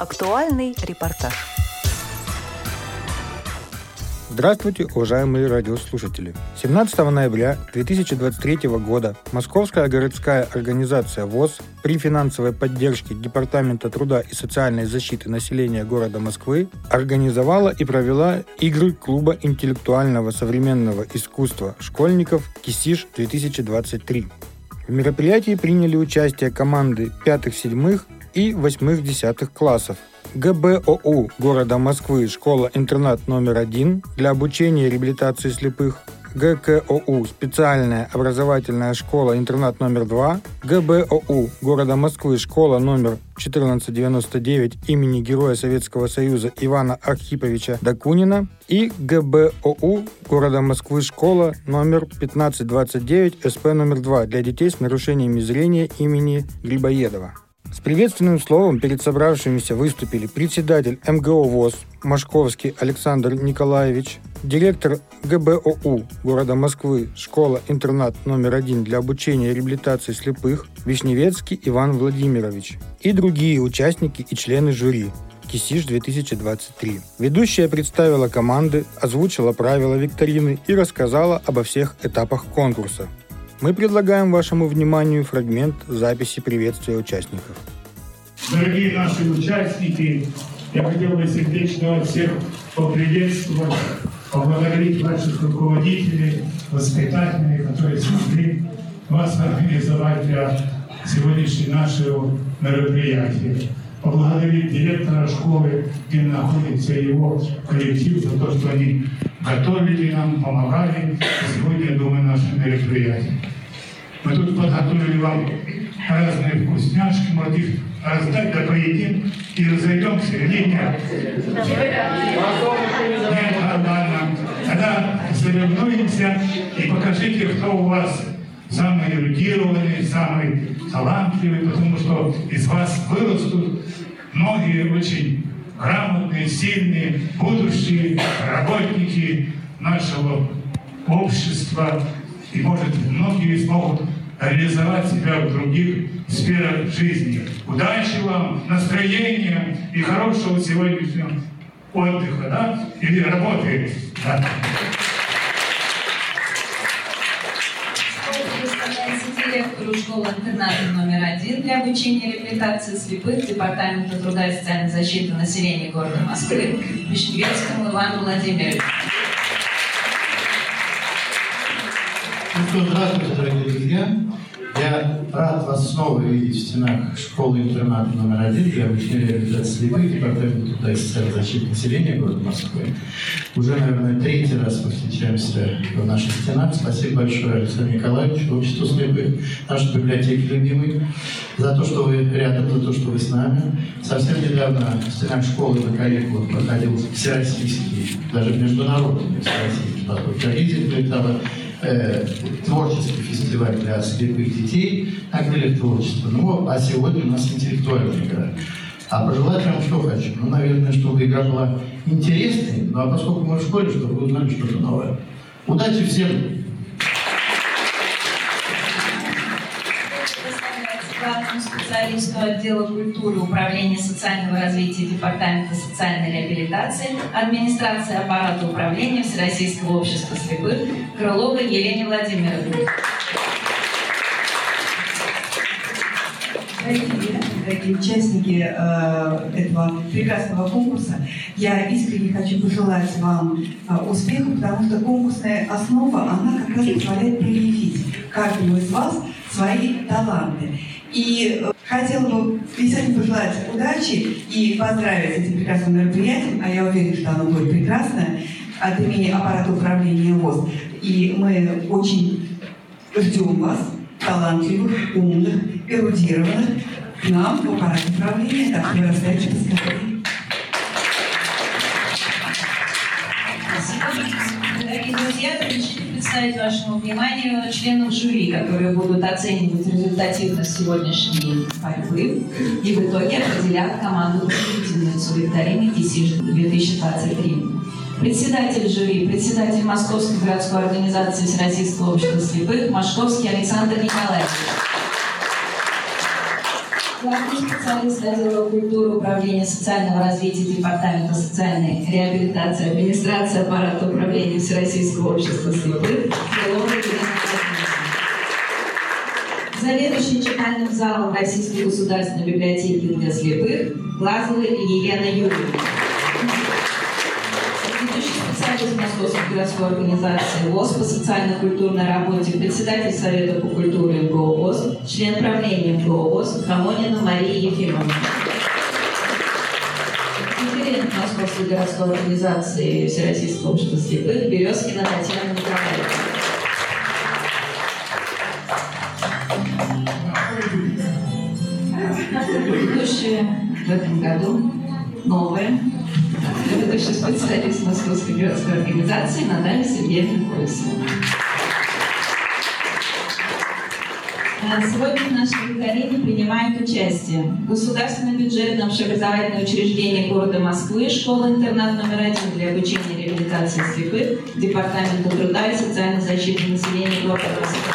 Актуальный репортаж. Здравствуйте, уважаемые радиослушатели! 17 ноября 2023 года Московская городская организация ВОЗ при финансовой поддержке Департамента труда и социальной защиты населения города Москвы организовала и провела игры Клуба интеллектуального современного искусства школьников «Кисиш-2023». В мероприятии приняли участие команды пятых-седьмых и восьмых-десятых классов – ГБОУ города Москвы «Школа-интернат номер один» для обучения и реабилитации слепых, ГКОУ «Специальная образовательная школа-интернат номер 2», ГБОУ города Москвы «Школа номер 1499» имени Героя Советского Союза Ивана Архиповича Дакунина и ГБОУ города Москвы «Школа номер 1529» СП номер 2 для детей с нарушениями зрения имени Грибоедова. С приветственным словом перед собравшимися выступили председатель МГО ВОЗ Машковский Александр Николаевич, директор ГБОУ города Москвы, школа-интернат номер один для обучения и реабилитации слепых Вишневецкий Иван Владимирович и другие участники и члены жюри. Кисиш-2023. Ведущая представила команды, озвучила правила викторины и рассказала обо всех этапах конкурса – мы предлагаем вашему вниманию фрагмент записи приветствия участников. Дорогие наши участники, я хотел бы сердечно всех поприветствовать, поблагодарить ваших руководителей, воспитателей, которые смогли вас организовать для сегодняшнего нашего мероприятия. Поблагодарить директора школы, где находится его коллектив, за то, что они готовили нам, помогали. Сегодня, я думаю, наше мероприятие. Мы тут подготовили вам разные вкусняшки, молодых раздать, да поедим и разойдемся, или нет? Нет, ладно. Тогда соревнуемся и покажите, кто у вас самый эрудированный, самый талантливый, потому что из вас вырастут многие очень грамотные, сильные, будущие работники нашего общества. И, может, многие смогут реализовать себя в других сферах жизни. Удачи вам, настроения и хорошего сегодняшнего отдыха, да? Или работы. Да. директору школы-интерната номер один для обучения и реабилитации слепых Департамента труда и социальной защиты населения города Москвы Вишневецкому Ивану Владимировичу. Ну что, здравствуйте, дорогие друзья. Я рад вас снова видеть в стенах школы-интерната номер один для обучения реабилитации слепых Департамента труда и социальной защиты населения города Москвы. Уже, наверное, третий раз мы встречаемся в наших стенах. Спасибо большое Александру Николаевичу, Обществу слепых, нашей библиотеке любимой, за то, что вы рядом, за то, что вы с нами. Совсем недавно в стенах школы на каникулах проходил всероссийский, даже международный всероссийский родителей этого э, творческий фестиваль для слепых детей на крыльях творчества. Ну, а сегодня у нас интеллектуальная игра. А пожелать вам что хочу? Ну, наверное, чтобы игра была интересной, ну а поскольку мы в школе, чтобы вы узнали что-то новое. Удачи всем! Специалисту отдела культуры Управления социального развития Департамента социальной реабилитации администрации аппарата управления Всероссийского общества слепых Крыловой Елене Владимировне. Дорогие, дорогие участники э, этого прекрасного конкурса, я искренне хочу пожелать вам э, успеха, потому что конкурсная основа, она как раз позволяет проявить каждому из вас свои таланты. И э, хотела бы действительно пожелать удачи и поздравить с этим прекрасным мероприятием, а я уверена, что оно будет прекрасное, от имени аппарата управления ВОЗ. И мы очень ждем вас, талантливых, умных, эрудированных, к нам в аппарат управления, так что расставьте поскорее. Представить вашему вниманию членов жюри, которые будут оценивать результативность сегодняшней борьбы и в итоге определят команду победительницу викторины КИСИЖ-2023. Председатель жюри, председатель Московской городской организации Всероссийского общества слепых Машковский Александр Николаевич. Главный специалист отдела культуры Управления социального развития Департамента социальной реабилитации администрации аппарата управления Всероссийского общества слепых Заведующий читальным залом Российской государственной библиотеки для слепых Глазовой Елена Юрьевна. Московской городской организации ВОЗ по социально-культурной работе, председатель Совета по культуре МГО ВОЗ, член правления МГО ВОЗ Хамонина Мария Ефимовна. Референт Московской городской организации Всероссийского общества слепых Березкина Татьяна Николаевна. Ведущие в этом году новые ведущий специалист Московской городской организации Наталья Сергеевна Колесова. А сегодня в нашей викторине принимают участие Государственное бюджетное общеобразовательное учреждение города Москвы, школа-интернат номер один для обучения и реабилитации слепых, Департамента труда и социальной защиты населения города Москвы.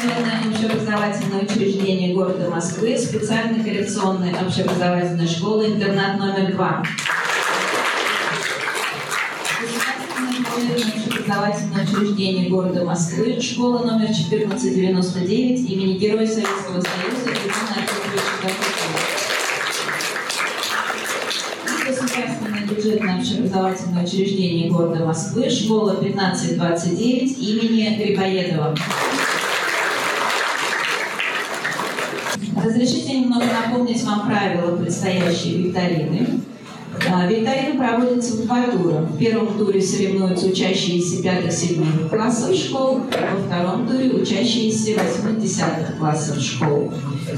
Государственное общеобразовательное учреждение города Москвы, специальная коррекционная общеобразовательная школа, интернат номер два. общеобразовательное учреждение города Москвы, школа номер 1499 имени Героя Советского Союза Ивана Аркадьевича Государственное бюджетное общеобразовательное учреждение города Москвы, школа 1529 имени Грибоедова. Разрешите немного напомнить вам правила предстоящей викторины. А, викторина проводится в два тура. В первом туре соревнуются учащиеся пятых-седьмых классов школ, во втором туре учащиеся восьмых-десятых классов школ.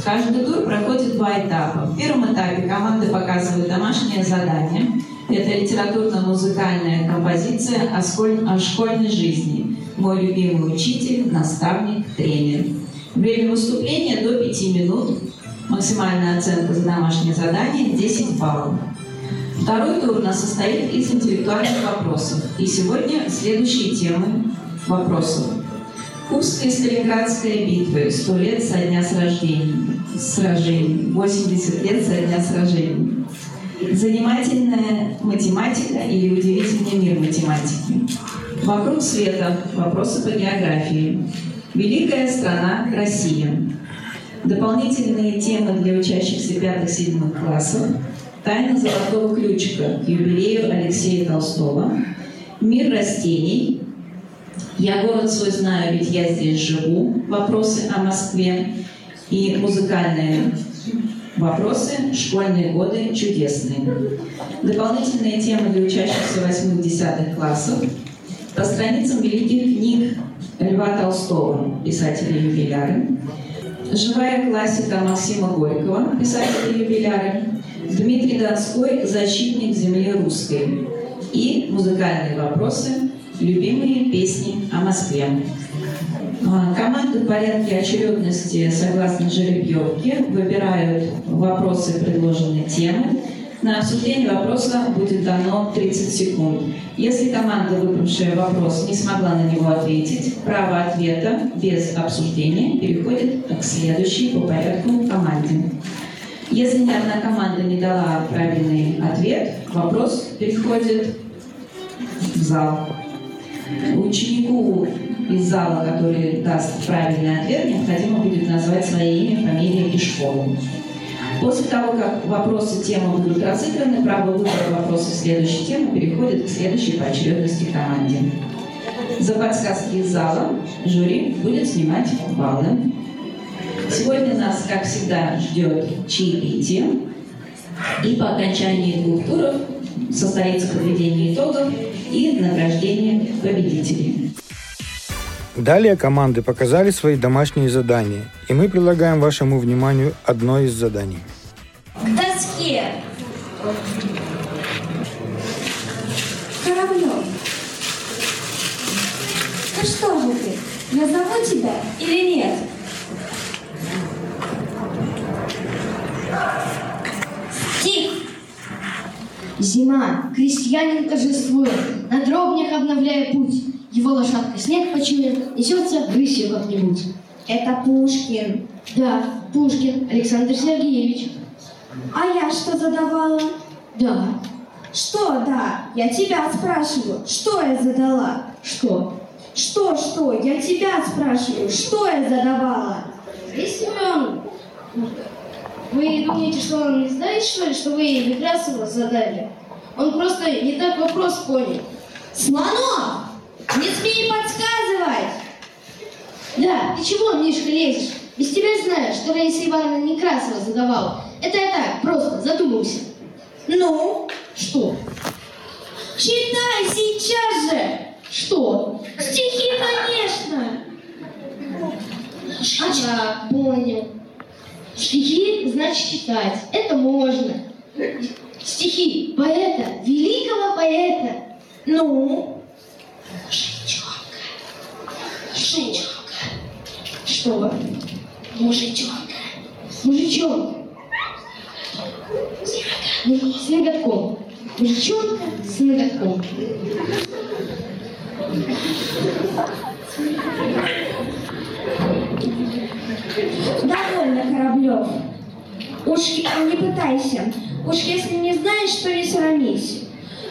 Каждый тур проходит два этапа. В первом этапе команда показывает домашнее задание. Это литературно-музыкальная композиция о, школь... о школьной жизни. Мой любимый учитель, наставник, тренер. Время выступления до 5 минут. Максимальная оценка за домашнее задание 10 баллов. Второй тур у нас состоит из интеллектуальных вопросов. И сегодня следующие темы вопросов. Курская и Сталинградская битвы. Сто лет со дня сражений. Сражений. 80 лет со дня сражений. Занимательная математика или удивительный мир математики. Вокруг света. Вопросы по географии. Великая страна Россия. Дополнительные темы для учащихся пятых-седьмых классов. Тайна золотого ключика к юбилею Алексея Толстого. Мир растений. Я город свой знаю, ведь я здесь живу. Вопросы о Москве. И музыкальные вопросы «Школьные годы чудесные». Дополнительные темы для учащихся 8-10 классов. По страницам великих книг Льва Толстого, писателя-юбиляры, живая классика Максима Горького, писателя-юбиляры, Дмитрий Донской, защитник земли русской и музыкальные вопросы, любимые песни о Москве. А, команды в порядке очередности согласно жеребьевке выбирают вопросы предложенной темы, на обсуждение вопроса будет дано 30 секунд. Если команда, выбравшая вопрос, не смогла на него ответить, право ответа без обсуждения переходит к следующей по порядку команде. Если ни одна команда не дала правильный ответ, вопрос переходит в зал. Ученику из зала, который даст правильный ответ, необходимо будет назвать свое имя, фамилию и школу. После того, как вопросы темы будут разыграны, право выбора вопросов следующей темы переходит к следующей по очередности команде. За подсказки из зала жюри будет снимать баллы. Сегодня нас, как всегда, ждет чаепитие. И по окончании двух туров состоится подведение итогов и награждение победителей. Далее команды показали свои домашние задания, и мы предлагаем вашему вниманию одно из заданий. К доске. Кораблем. Да что же ты, я зову тебя или нет? Стих. Зима, крестьянин торжествует, на дробнях обновляя путь. Его лошадка снег почует, несется рысью как-нибудь. Это Пушкин. Да, Пушкин Александр Сергеевич. А я что задавала? Да. Что, да? Я тебя спрашиваю. Что я задала? Что? Что, что? Я тебя спрашиваю. Что я задавала? Если он... Вы думаете, что он не знает, что ли, что вы Некрасова задали? Он просто не так вопрос понял. Слонов! Не смей подсказывать! Да, ты чего, Мишка, лезешь? Без тебя знаю, что Раиса Ивановна Некрасова задавала. Это я так, просто задумался. Ну, Что? читай сейчас же! Что? Стихи, конечно! Ага, понял. Стихи значит читать. Это можно. Стихи поэта, великого поэта. Ну, Что? Что? Мужичонка. Мужичонка. Муж- С ноготком. Мужичонка с ноготком. довольно, Кораблев. Уж не пытайся. Уж если не знаешь, то не срамись.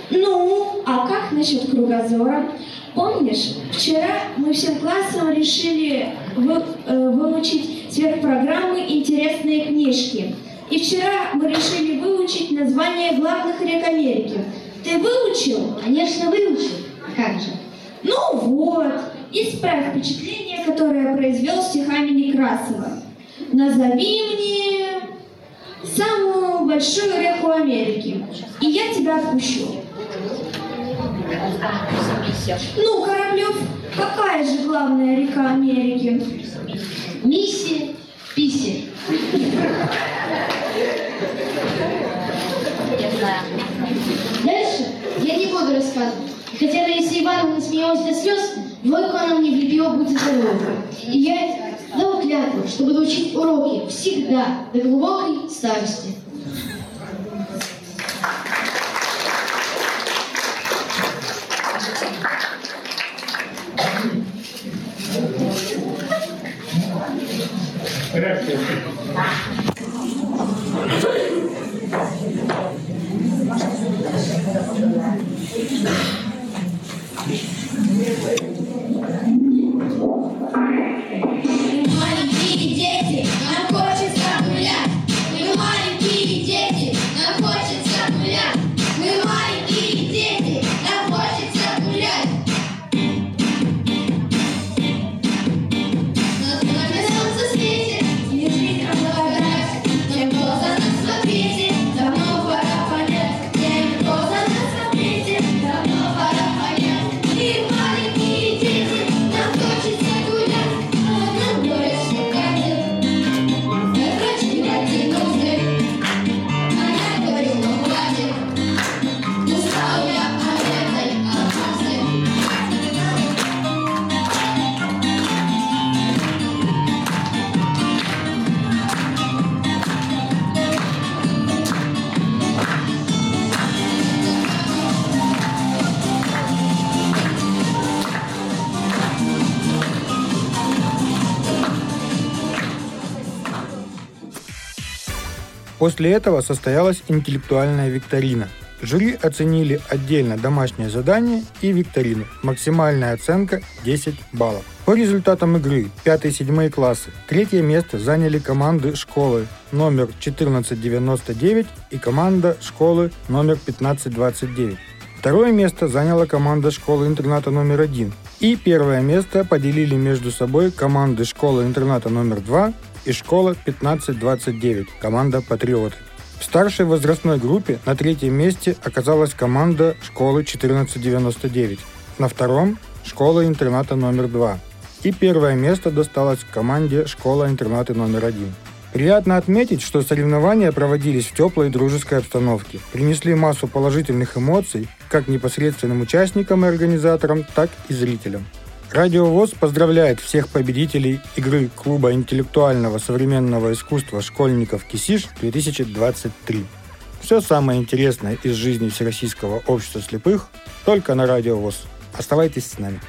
Ну, а как насчет кругозора? Помнишь, вчера мы всем классом решили вы- э, выучить сверхпрограммы «Интересные книжки». И вчера мы решили выучить название главных рек Америки. Ты выучил? Конечно, выучил. А как же? Ну вот, исправь впечатление, которое произвел стихами Некрасова. Назови мне самую большую реку Америки, и я тебя отпущу. Ну, Кораблев, какая же главная река Америки? Миссия, писи. Дальше я не буду рассказывать. Хотя Раиса Ивановна смеялась до слез, двойку она мне влепила будь здорова. И я дал клятву, что буду учить уроки всегда, до глубокой старости. После этого состоялась интеллектуальная викторина. Жюри оценили отдельно домашнее задание и викторину. Максимальная оценка 10 баллов. По результатам игры 5-7 классы третье место заняли команды школы номер 1499 и команда школы номер 1529. Второе место заняла команда школы-интерната номер один. И первое место поделили между собой команды школы-интерната номер два и школа 1529, команда «Патриоты». В старшей возрастной группе на третьем месте оказалась команда школы 1499. На втором – школа-интерната номер два. И первое место досталось команде школа-интерната номер один. Приятно отметить, что соревнования проводились в теплой и дружеской обстановке, принесли массу положительных эмоций как непосредственным участникам и организаторам, так и зрителям. Радио ВОЗ поздравляет всех победителей игры Клуба интеллектуального современного искусства школьников КИСИШ-2023. Все самое интересное из жизни Всероссийского общества слепых только на Радио ВОЗ. Оставайтесь с нами.